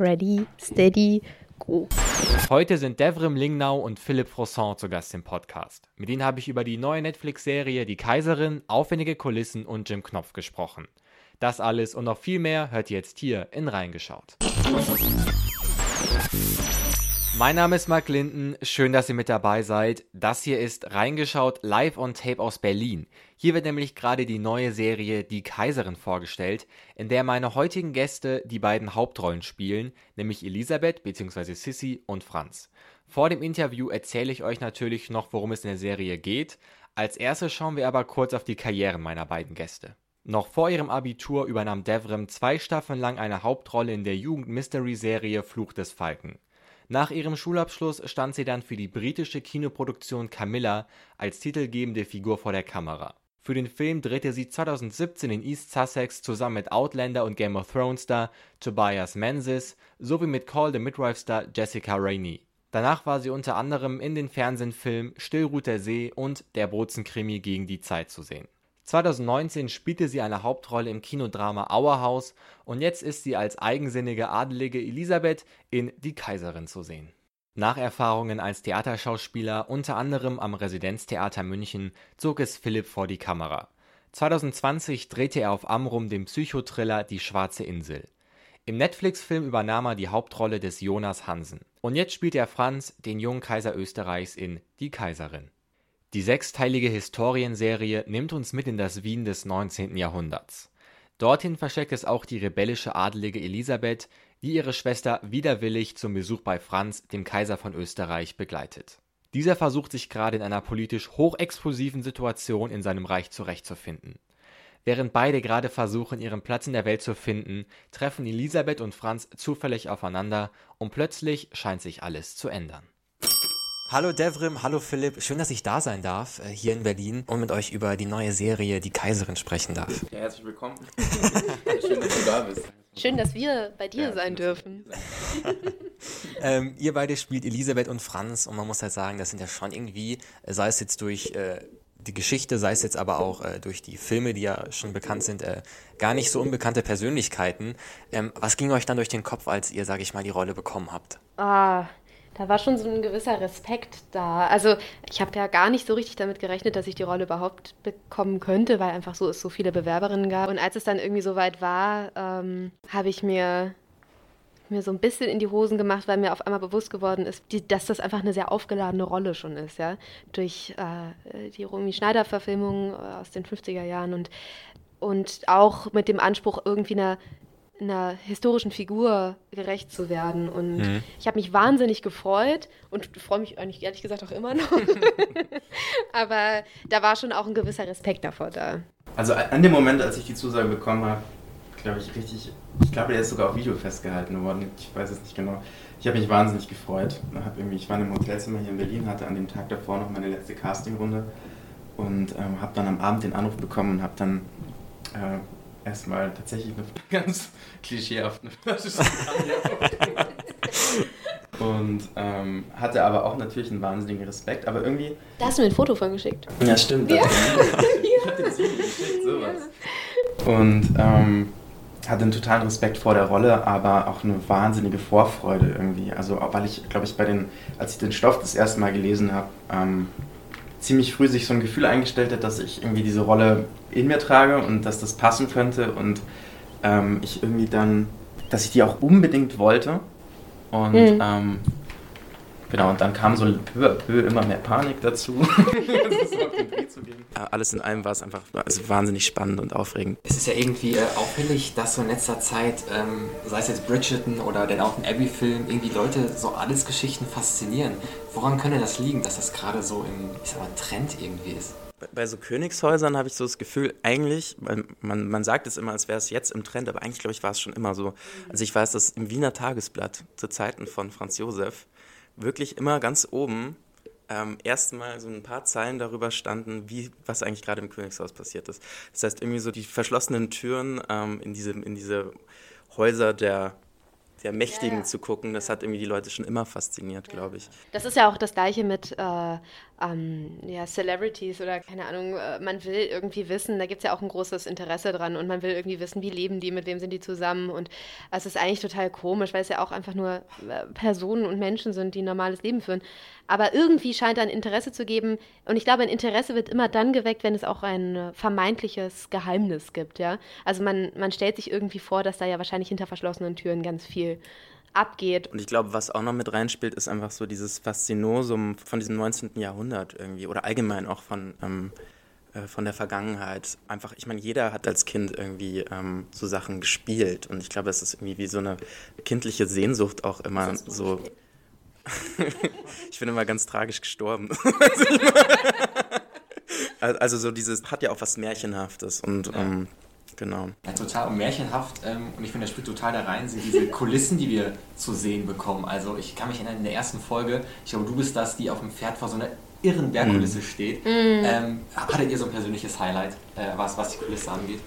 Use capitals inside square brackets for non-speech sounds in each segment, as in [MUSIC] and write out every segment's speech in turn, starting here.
Ready, steady, go. Heute sind Devrim Lingnau und Philipp Frosson zu Gast im Podcast. Mit ihnen habe ich über die neue Netflix-Serie Die Kaiserin, aufwendige Kulissen und Jim Knopf gesprochen. Das alles und noch viel mehr hört ihr jetzt hier in Reingeschaut. Mein Name ist Mark Linden, schön, dass ihr mit dabei seid. Das hier ist Reingeschaut live on Tape aus Berlin. Hier wird nämlich gerade die neue Serie Die Kaiserin vorgestellt, in der meine heutigen Gäste die beiden Hauptrollen spielen, nämlich Elisabeth bzw. Sissy und Franz. Vor dem Interview erzähle ich euch natürlich noch, worum es in der Serie geht. Als erstes schauen wir aber kurz auf die Karrieren meiner beiden Gäste. Noch vor ihrem Abitur übernahm Devrim zwei Staffeln lang eine Hauptrolle in der Jugend-Mystery-Serie Fluch des Falken. Nach ihrem Schulabschluss stand sie dann für die britische Kinoproduktion Camilla als titelgebende Figur vor der Kamera. Für den Film drehte sie 2017 in East Sussex zusammen mit Outlander und Game of Thrones Star Tobias Menzies sowie mit Call the Midwife Star Jessica Rainey. Danach war sie unter anderem in den Fernsehfilmen Still ruht der See und Der Bozen-Krimi gegen die Zeit zu sehen 2019 spielte sie eine Hauptrolle im Kinodrama Auerhaus und jetzt ist sie als eigensinnige adelige Elisabeth in Die Kaiserin zu sehen. Nach Erfahrungen als Theaterschauspieler, unter anderem am Residenztheater München, zog es Philipp vor die Kamera. 2020 drehte er auf Amrum den Psychothriller Die schwarze Insel. Im Netflix-Film übernahm er die Hauptrolle des Jonas Hansen. Und jetzt spielt er Franz, den jungen Kaiser Österreichs, in Die Kaiserin. Die sechsteilige Historienserie nimmt uns mit in das Wien des 19. Jahrhunderts. Dorthin versteckt es auch die rebellische Adelige Elisabeth, die ihre Schwester widerwillig zum Besuch bei Franz, dem Kaiser von Österreich, begleitet. Dieser versucht sich gerade in einer politisch hochexplosiven Situation in seinem Reich zurechtzufinden. Während beide gerade versuchen, ihren Platz in der Welt zu finden, treffen Elisabeth und Franz zufällig aufeinander und plötzlich scheint sich alles zu ändern. Hallo Devrim, hallo Philipp. Schön, dass ich da sein darf, äh, hier in Berlin und mit euch über die neue Serie Die Kaiserin sprechen darf. Ja, herzlich willkommen. [LAUGHS] Schön, dass du da bist. Schön, dass wir bei dir ja, sein dürfen. [LAUGHS] [LAUGHS] ähm, ihr beide spielt Elisabeth und Franz und man muss halt sagen, das sind ja schon irgendwie, äh, sei es jetzt durch äh, die Geschichte, sei es jetzt aber auch äh, durch die Filme, die ja schon bekannt sind, äh, gar nicht so unbekannte Persönlichkeiten. Ähm, was ging euch dann durch den Kopf, als ihr, sage ich mal, die Rolle bekommen habt? Ah, da war schon so ein gewisser Respekt da. Also ich habe ja gar nicht so richtig damit gerechnet, dass ich die Rolle überhaupt bekommen könnte, weil einfach so es so viele Bewerberinnen gab. Und als es dann irgendwie soweit war, ähm, habe ich mir mir so ein bisschen in die Hosen gemacht, weil mir auf einmal bewusst geworden ist, die, dass das einfach eine sehr aufgeladene Rolle schon ist, ja. Durch äh, die Romy Schneider-Verfilmung äh, aus den 50er Jahren und, und auch mit dem Anspruch, irgendwie einer einer historischen Figur gerecht zu werden. Und mhm. ich habe mich wahnsinnig gefreut und freue mich eigentlich ehrlich gesagt auch immer noch. [LAUGHS] Aber da war schon auch ein gewisser Respekt davor da. Also an dem Moment, als ich die Zusage bekommen habe, glaube ich richtig, ich glaube, der ist sogar auf Video festgehalten worden. Ich weiß es nicht genau. Ich habe mich wahnsinnig gefreut. Hab irgendwie, ich war in einem Hotelzimmer hier in Berlin, hatte an dem Tag davor noch meine letzte Castingrunde und ähm, habe dann am Abend den Anruf bekommen und habe dann äh, erstmal tatsächlich eine [LAUGHS] ganz klischeehafte [LAUGHS] Flasche Und ähm, hatte aber auch natürlich einen wahnsinnigen Respekt, aber irgendwie... Da hast du mir ein Foto von geschickt. Ja, stimmt. [LAUGHS] Ja. ich hab dir das Video geschickt, sowas. Ja. Und ähm, hatte einen totalen Respekt vor der Rolle, aber auch eine wahnsinnige Vorfreude irgendwie. Also, weil ich, glaube ich, bei den, als ich den Stoff das erste Mal gelesen habe, ähm, ziemlich früh sich so ein Gefühl eingestellt hat, dass ich irgendwie diese Rolle in mir trage und dass das passen könnte und ähm, ich irgendwie dann, dass ich die auch unbedingt wollte. Und mhm. ähm, genau, und dann kam so peu à peu immer mehr Panik dazu. [LAUGHS] Alles in allem war es einfach also wahnsinnig spannend und aufregend. Es ist ja irgendwie äh, auffällig, dass so in letzter Zeit, ähm, sei es jetzt Bridgerton oder den Downton Abbey-Film, irgendwie Leute so alles Geschichten faszinieren. Woran könnte das liegen, dass das gerade so im ich sag mal, Trend irgendwie ist? bei so Königshäusern habe ich so das Gefühl, eigentlich, man, man sagt es immer, als wäre es jetzt im Trend, aber eigentlich, glaube ich, war es schon immer so. Also ich weiß, dass im Wiener Tagesblatt zu Zeiten von Franz Josef wirklich immer ganz oben ähm, erstmal so ein paar Zeilen darüber standen, wie, was eigentlich gerade im Königshaus passiert ist. Das heißt, irgendwie so die verschlossenen Türen ähm, in, diese, in diese Häuser der der Mächtigen ja, ja. zu gucken, das hat irgendwie die Leute schon immer fasziniert, ja. glaube ich. Das ist ja auch das Gleiche mit äh, ähm, ja, Celebrities oder keine Ahnung. Äh, man will irgendwie wissen, da gibt es ja auch ein großes Interesse dran und man will irgendwie wissen, wie leben die, mit wem sind die zusammen. Und es ist eigentlich total komisch, weil es ja auch einfach nur äh, Personen und Menschen sind, die ein normales Leben führen. Aber irgendwie scheint da ein Interesse zu geben. Und ich glaube, ein Interesse wird immer dann geweckt, wenn es auch ein vermeintliches Geheimnis gibt. Ja? Also man, man stellt sich irgendwie vor, dass da ja wahrscheinlich hinter verschlossenen Türen ganz viel abgeht. Und ich glaube, was auch noch mit reinspielt, ist einfach so dieses Faszinosum von diesem 19. Jahrhundert irgendwie oder allgemein auch von, ähm, äh, von der Vergangenheit. Einfach, ich meine, jeder hat als Kind irgendwie ähm, so Sachen gespielt und ich glaube, es ist irgendwie wie so eine kindliche Sehnsucht auch immer so. [LAUGHS] ich bin immer ganz tragisch gestorben. [LAUGHS] also so dieses hat ja auch was Märchenhaftes und ja. Genau. Ja, total märchenhaft ähm, und ich finde, der spielt total da rein, sind diese Kulissen, die wir zu sehen bekommen. Also ich kann mich erinnern, in der ersten Folge, ich glaube, du bist das, die auf dem Pferd vor so einer irren Bergkulisse mm. steht. Mm. Ähm, hattet ihr so ein persönliches Highlight, äh, was, was die Kulisse angeht?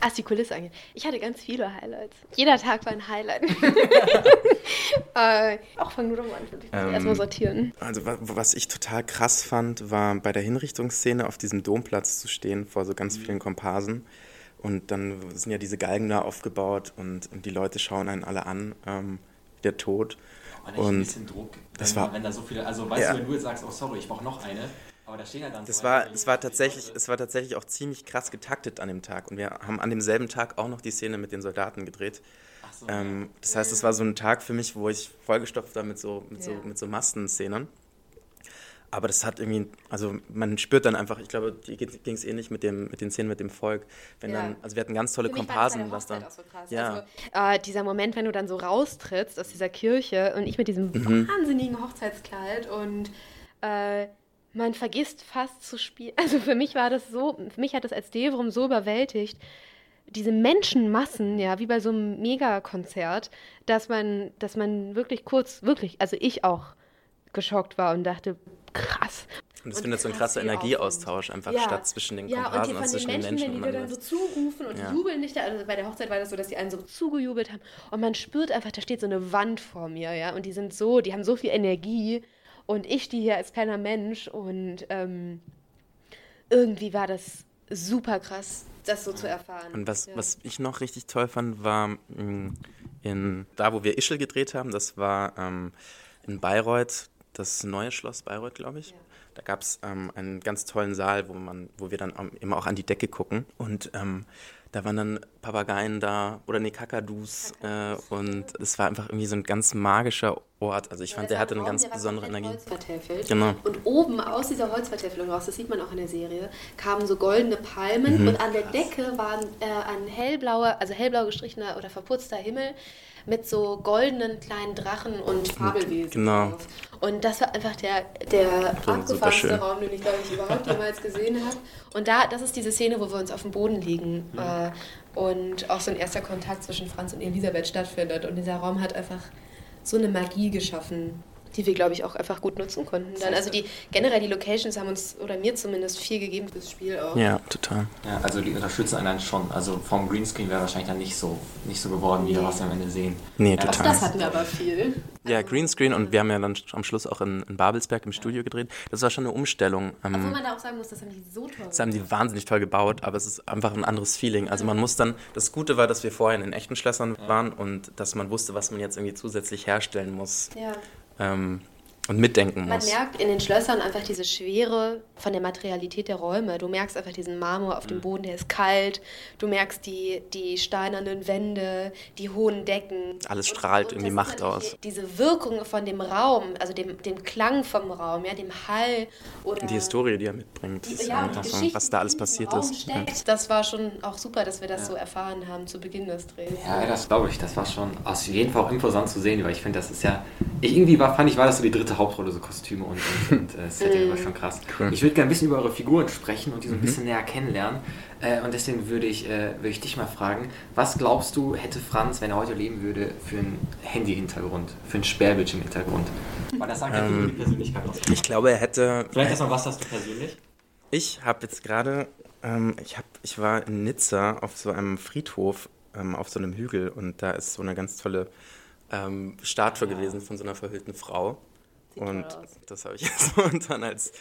Was die Kulisse angeht. Ich hatte ganz viele Highlights. Jeder Tag war ein Highlight. [LAUGHS] äh, auch doch mal an, ich ähm, erstmal sortieren. Also was ich total krass fand, war bei der Hinrichtungsszene auf diesem Domplatz zu stehen vor so ganz mhm. vielen Komparsen und dann sind ja diese Galgen da aufgebaut und, und die Leute schauen einen alle an, ähm, der Tod. Aber und ein bisschen Druck, das wenn, war, wenn da so viele, also weißt ja. du, wenn du jetzt sagst, oh sorry, ich brauche noch eine, aber da stehen ja dann das war, das war tatsächlich, es war tatsächlich auch ziemlich krass getaktet an dem Tag und wir haben an demselben Tag auch noch die Szene mit den Soldaten gedreht. So, ähm, das heißt, es war so ein Tag für mich, wo ich vollgestopft war mit so, mit ja. so, mit so Massenszenen. Aber das hat irgendwie, also man spürt dann einfach, ich glaube, die ging es ähnlich mit, dem, mit den Szenen mit dem Volk. Wenn ja. dann, also wir hatten ganz tolle Komparsen, was dann. So ja. Also, äh, dieser Moment, wenn du dann so raustrittst aus dieser Kirche und ich mit diesem mhm. wahnsinnigen Hochzeitskleid und äh, man vergisst fast zu spielen. [LAUGHS] Also für mich war das so, für mich hat das als Devrum so überwältigt, diese Menschenmassen, ja, wie bei so einem Megakonzert, dass man, dass man wirklich kurz, wirklich, also ich auch geschockt war und dachte, krass. Und es findet so ein krasser Energieaustausch einfach ja. statt zwischen den Komparsen ja, und, und zwischen den Menschen. Wenn die dir dann so zurufen und ja. die jubeln nicht. Also bei der Hochzeit war das so, dass die einen so zugejubelt haben. Und man spürt einfach, da steht so eine Wand vor mir, ja. Und die sind so, die haben so viel Energie. Und ich die hier als kleiner Mensch. Und ähm, irgendwie war das super krass, das so zu erfahren. Und was, ja. was ich noch richtig toll fand, war mm, in, da, wo wir Ischel gedreht haben, das war ähm, in Bayreuth das neue Schloss Bayreuth, glaube ich. Ja. Da gab es ähm, einen ganz tollen Saal, wo, man, wo wir dann immer auch an die Decke gucken. Und ähm, da waren dann Papageien da oder nee, Kakadus. Äh, und es war einfach irgendwie so ein ganz magischer Ort. Also ich ja, fand, der hatte eine ganz besondere Energie. Genau. Und oben aus dieser Holzvertäfelung raus, das sieht man auch in der Serie, kamen so goldene Palmen mhm. und an der Decke war äh, ein hellblauer, also hellblau gestrichener oder verputzter Himmel mit so goldenen kleinen Drachen und Fabelwesen genau. drauf. Und das war einfach der, der abgefahrenste Raum, den ich, glaube ich, überhaupt jemals gesehen habe. Und da, das ist diese Szene, wo wir uns auf dem Boden liegen mhm. äh, und auch so ein erster Kontakt zwischen Franz und Elisabeth stattfindet. Und dieser Raum hat einfach so eine Magie geschaffen die wir, glaube ich, auch einfach gut nutzen konnten. Dann, also die generell die Locations haben uns, oder mir zumindest, viel gegeben fürs Spiel auch. Ja, total. Ja, also die unterstützen einen dann schon. Also vom Greenscreen wäre wahrscheinlich dann nicht so, nicht so geworden, wie wir was am Ende sehen. Nee, ja, total. Das hatten wir aber viel. Ja, Greenscreen und wir haben ja dann am Schluss auch in, in Babelsberg im Studio gedreht. Das war schon eine Umstellung. Ähm, Obwohl man da auch sagen muss, das haben die so toll Das haben die wahnsinnig toll gebaut, aber es ist einfach ein anderes Feeling. Also man muss dann, das Gute war, dass wir vorher in den echten Schlössern waren und dass man wusste, was man jetzt irgendwie zusätzlich herstellen muss. Ja. Ähm, und mitdenken muss. Man merkt in den Schlössern einfach diese Schwere von der Materialität der Räume. Du merkst einfach diesen Marmor auf dem mhm. Boden, der ist kalt. Du merkst die, die steinernen Wände, die hohen Decken. Alles strahlt und, und irgendwie Macht aus. Diese Wirkung von dem Raum, also dem, dem Klang vom Raum, ja, dem Hall oder... Die Historie, die er mitbringt. Die, ja, die was da alles passiert ist. Ja. Das war schon auch super, dass wir das ja. so erfahren haben zu Beginn des Drehs. Ja, das glaube ich. Das war schon auf jeden Fall auch imposant zu sehen, weil ich finde, das ist ja... Ich irgendwie war, fand ich, war das so die dritte Hauptrolle, so Kostüme und, und, und äh, Setting [LAUGHS] war schon krass. Cool. Ich würde gerne ein bisschen über eure Figuren sprechen und die so ein mhm. bisschen näher kennenlernen. Äh, und deswegen würde ich, äh, würde ich dich mal fragen, was glaubst du, hätte Franz, wenn er heute leben würde, für einen Handy-Hintergrund, für einen Sperrbildschirm-Hintergrund? Weil das sagt ja ähm, die Persönlichkeit aus. Ich glaube, er hätte... Vielleicht erstmal, was hast du persönlich? Ich habe jetzt gerade, ähm, ich, hab, ich war in Nizza auf so einem Friedhof, ähm, auf so einem Hügel und da ist so eine ganz tolle ähm, Statue ja. gewesen von so einer verhüllten Frau. Und das habe ich [LAUGHS] jetzt momentan als,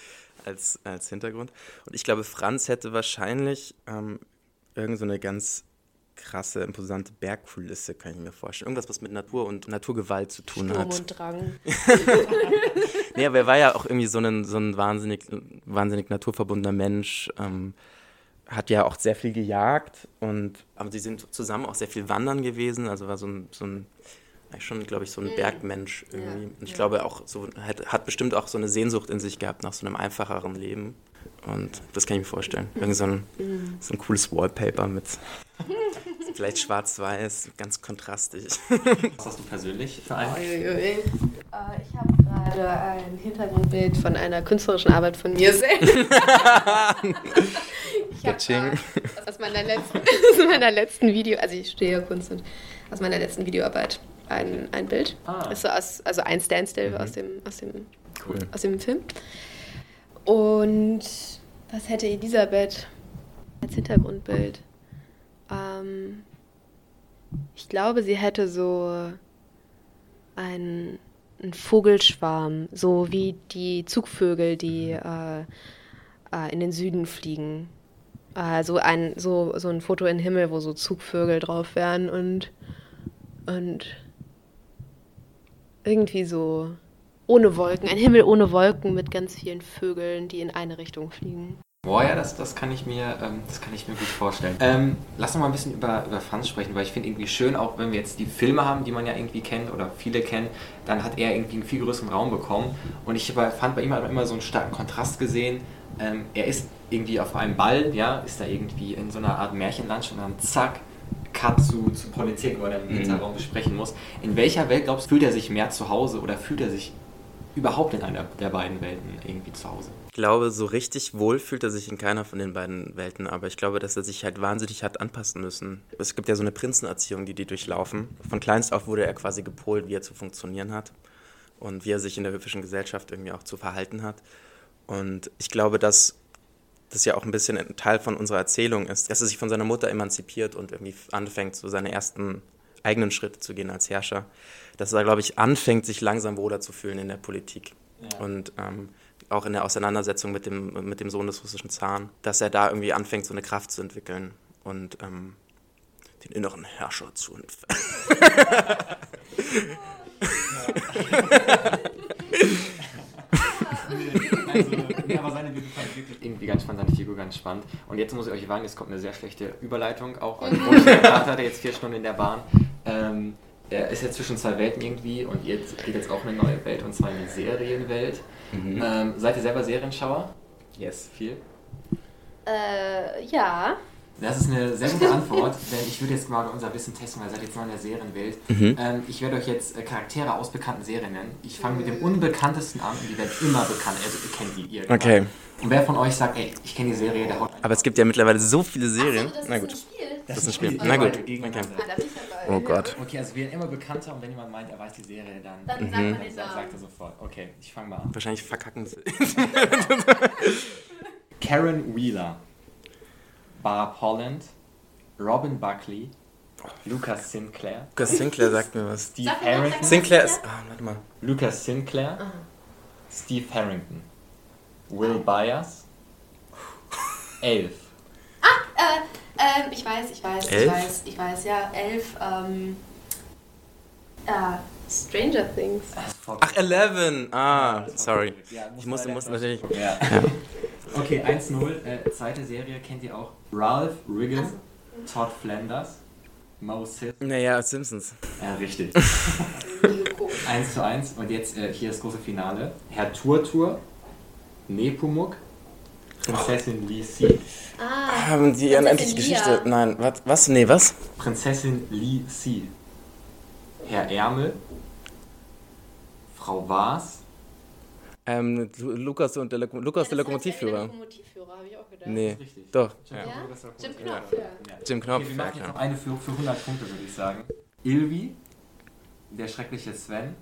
als, als Hintergrund. Und ich glaube, Franz hätte wahrscheinlich ähm, irgend so eine ganz krasse, imposante Bergkulisse, kann ich mir vorstellen. Irgendwas, was mit Natur und Naturgewalt zu tun Sturm hat. und Drang. [LAUGHS] nee, aber er war ja auch irgendwie so ein, so ein wahnsinnig, wahnsinnig naturverbundener Mensch. Ähm, hat ja auch sehr viel gejagt und aber sie sind zusammen auch sehr viel wandern gewesen. Also war so ein, so ein schon, glaube ich, so ein mhm. Bergmensch irgendwie. Ja, und ich ja. glaube auch so, hat, hat bestimmt auch so eine Sehnsucht in sich gehabt nach so einem einfacheren Leben. Und das kann ich mir vorstellen. Irgend so ein, mhm. so ein cooles Wallpaper mit [LAUGHS] vielleicht schwarz-weiß, ganz kontrastig. Was hast du persönlich für einen? Äh, ich habe gerade ein Hintergrundbild von einer künstlerischen Arbeit von mir selbst. [LAUGHS] ich habe aus meiner letzten, [LAUGHS] aus meiner letzten Video, also ich stehe ja Kunst und aus meiner letzten Videoarbeit ein, ein Bild. Ah. Ist so aus, also ein Standstill mhm. aus, dem, aus, dem, cool. aus dem Film. Und was hätte Elisabeth als Hintergrundbild? Ähm, ich glaube, sie hätte so einen, einen Vogelschwarm, so wie die Zugvögel, die äh, äh, in den Süden fliegen. Äh, so, ein, so, so ein Foto im Himmel, wo so Zugvögel drauf wären und, und irgendwie so ohne Wolken, ein Himmel ohne Wolken mit ganz vielen Vögeln, die in eine Richtung fliegen. Boah, ja, das, das, kann ich mir, ähm, das kann ich mir gut vorstellen. Ähm, lass uns mal ein bisschen über, über Franz sprechen, weil ich finde irgendwie schön, auch wenn wir jetzt die Filme haben, die man ja irgendwie kennt oder viele kennen, dann hat er irgendwie einen viel größeren Raum bekommen. Und ich fand bei ihm halt immer so einen starken Kontrast gesehen. Ähm, er ist irgendwie auf einem Ball, ja, ist da irgendwie in so einer Art Märchenlandschaft und dann zack, Cut zu, zu Politik oder im mhm. Hinterraum besprechen muss. In welcher Welt, glaubst du, fühlt er sich mehr zu Hause oder fühlt er sich überhaupt in einer der beiden Welten irgendwie zu Hause? Ich glaube, so richtig wohl fühlt er sich in keiner von den beiden Welten, aber ich glaube, dass er sich halt wahnsinnig hat anpassen müssen. Es gibt ja so eine Prinzenerziehung, die die durchlaufen. Von kleinst auf wurde er quasi gepolt, wie er zu funktionieren hat und wie er sich in der höfischen Gesellschaft irgendwie auch zu verhalten hat. Und ich glaube, dass das ja auch ein bisschen ein Teil von unserer Erzählung ist, dass er sich von seiner Mutter emanzipiert und irgendwie anfängt, so seine ersten eigenen Schritte zu gehen als Herrscher. Dass er, glaube ich, anfängt, sich langsam wohler zu fühlen in der Politik. Ja. Und ähm, auch in der Auseinandersetzung mit dem, mit dem Sohn des russischen Zaren, dass er da irgendwie anfängt, so eine Kraft zu entwickeln und ähm, den inneren Herrscher zu entwickeln. [LAUGHS] [LAUGHS] [LAUGHS] [LAUGHS] also, nee, aber seine Figur fand ich wirklich irgendwie ganz spannend, seine Figur ganz spannend. Und jetzt muss ich euch warnen, jetzt kommt eine sehr schlechte Überleitung auch. Also, [LAUGHS] hat er jetzt vier Stunden in der Bahn. Ähm, er ist jetzt zwischen zwei Welten irgendwie und jetzt geht jetzt auch eine neue Welt und zwar eine Serienwelt. Mhm. Ähm, seid ihr selber Serienschauer? Yes, viel? Äh, ja. Das ist eine sehr gute Antwort, [LAUGHS] denn ich würde jetzt mal unser Wissen testen, weil ihr seid jetzt neu in der Serienwelt. Mhm. Ähm, ich werde euch jetzt äh, Charaktere aus bekannten Serien nennen. Ich fange mit dem unbekanntesten an und die werden immer bekannt. Also ihr kennt die, ihr. Okay. Und wer von euch sagt, ey, ich kenne die Serie, der haut Aber es gibt ja mittlerweile so viele Serien. So, Na gut. Ist das, ist ein Spiel. Na gut. Okay. Oh Gott. Okay, also wir werden immer bekannter und wenn jemand meint, er weiß die Serie, dann, dann, mhm. dann sagt, sagt er sofort. Okay, ich fange mal an. Wahrscheinlich verkacken sie. [LAUGHS] Karen Wheeler, Barb Holland, Robin Buckley, Lucas Sinclair. Lucas Sinclair sagt mir was. Steve Harrington. Sinclair ist. Ah, warte mal. Lucas Sinclair. Ah. Steve Harrington. Will Byers. Elf. Ah, äh, ähm, ich weiß, ich weiß, elf? ich weiß, ich weiß, ja, elf, ähm, äh, Stranger Things. Ach, Eleven. Ah, sorry. Ich musste, musste natürlich. Ja. [LAUGHS] Okay, 1-0. Äh, zweite Serie kennt ihr auch. Ralph Riggin. Todd Flanders, Mo Simpson. Naja, Simpsons. Ja, richtig. [LAUGHS] [LAUGHS] 1 zu 1 und jetzt äh, hier das große Finale. Herr Turtur, Nepomuk, Prinzessin oh. Lee Si. Ah, Haben die eine endliche Geschichte? Nein, was? Was? Nee, was? Prinzessin Lee Si. Herr Ärmel, Frau Vaas, ähm, Lukas und der, Lok Lukas, ja, der Lokomotivführer. Der Lokomotivführer, habe ich auch gedacht. Nee, doch. Ja? ja? Jim Knopf, ja. Jim Knopf, okay, wir machen jetzt noch eine für, für 100 Punkte, würde ich sagen. Ilvi, der schreckliche Sven,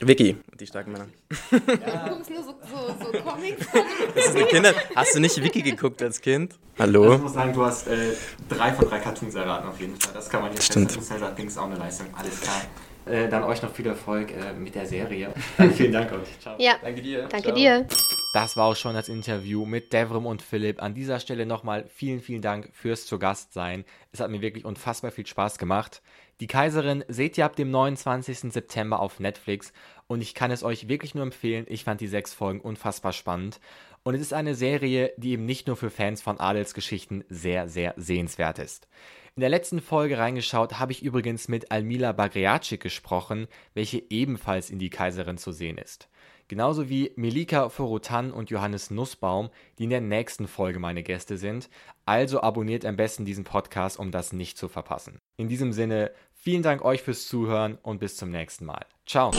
Vicky, die starken Männer. Ja. Du guckst nur so, so, so Comics. Das ist eine Kinder. Hast du nicht Vicky geguckt als Kind? Hallo? Also ich muss sagen, du hast äh, drei von drei Cartoons erraten auf jeden Fall. Das kann man hier Stimmt. feststellen. Das ist auch eine Leistung. Alles klar. Äh, dann euch noch viel Erfolg äh, mit der Serie. Dann vielen Dank euch. Ciao. Ja. Danke dir. Danke Ciao. dir. Das war auch schon das Interview mit Devrim und Philipp. An dieser Stelle nochmal vielen, vielen Dank fürs zu Gast sein. Es hat mir wirklich unfassbar viel Spaß gemacht. Die Kaiserin seht ihr ab dem 29. September auf Netflix und ich kann es euch wirklich nur empfehlen. Ich fand die sechs Folgen unfassbar spannend. Und es ist eine Serie, die eben nicht nur für Fans von Adelsgeschichten sehr, sehr sehenswert ist. In der letzten Folge reingeschaut habe ich übrigens mit Almila Bagriacic gesprochen, welche ebenfalls in die Kaiserin zu sehen ist. Genauso wie Melika Forotan und Johannes Nussbaum, die in der nächsten Folge meine Gäste sind. Also abonniert am besten diesen Podcast, um das nicht zu verpassen. In diesem Sinne, vielen Dank euch fürs Zuhören und bis zum nächsten Mal. Ciao.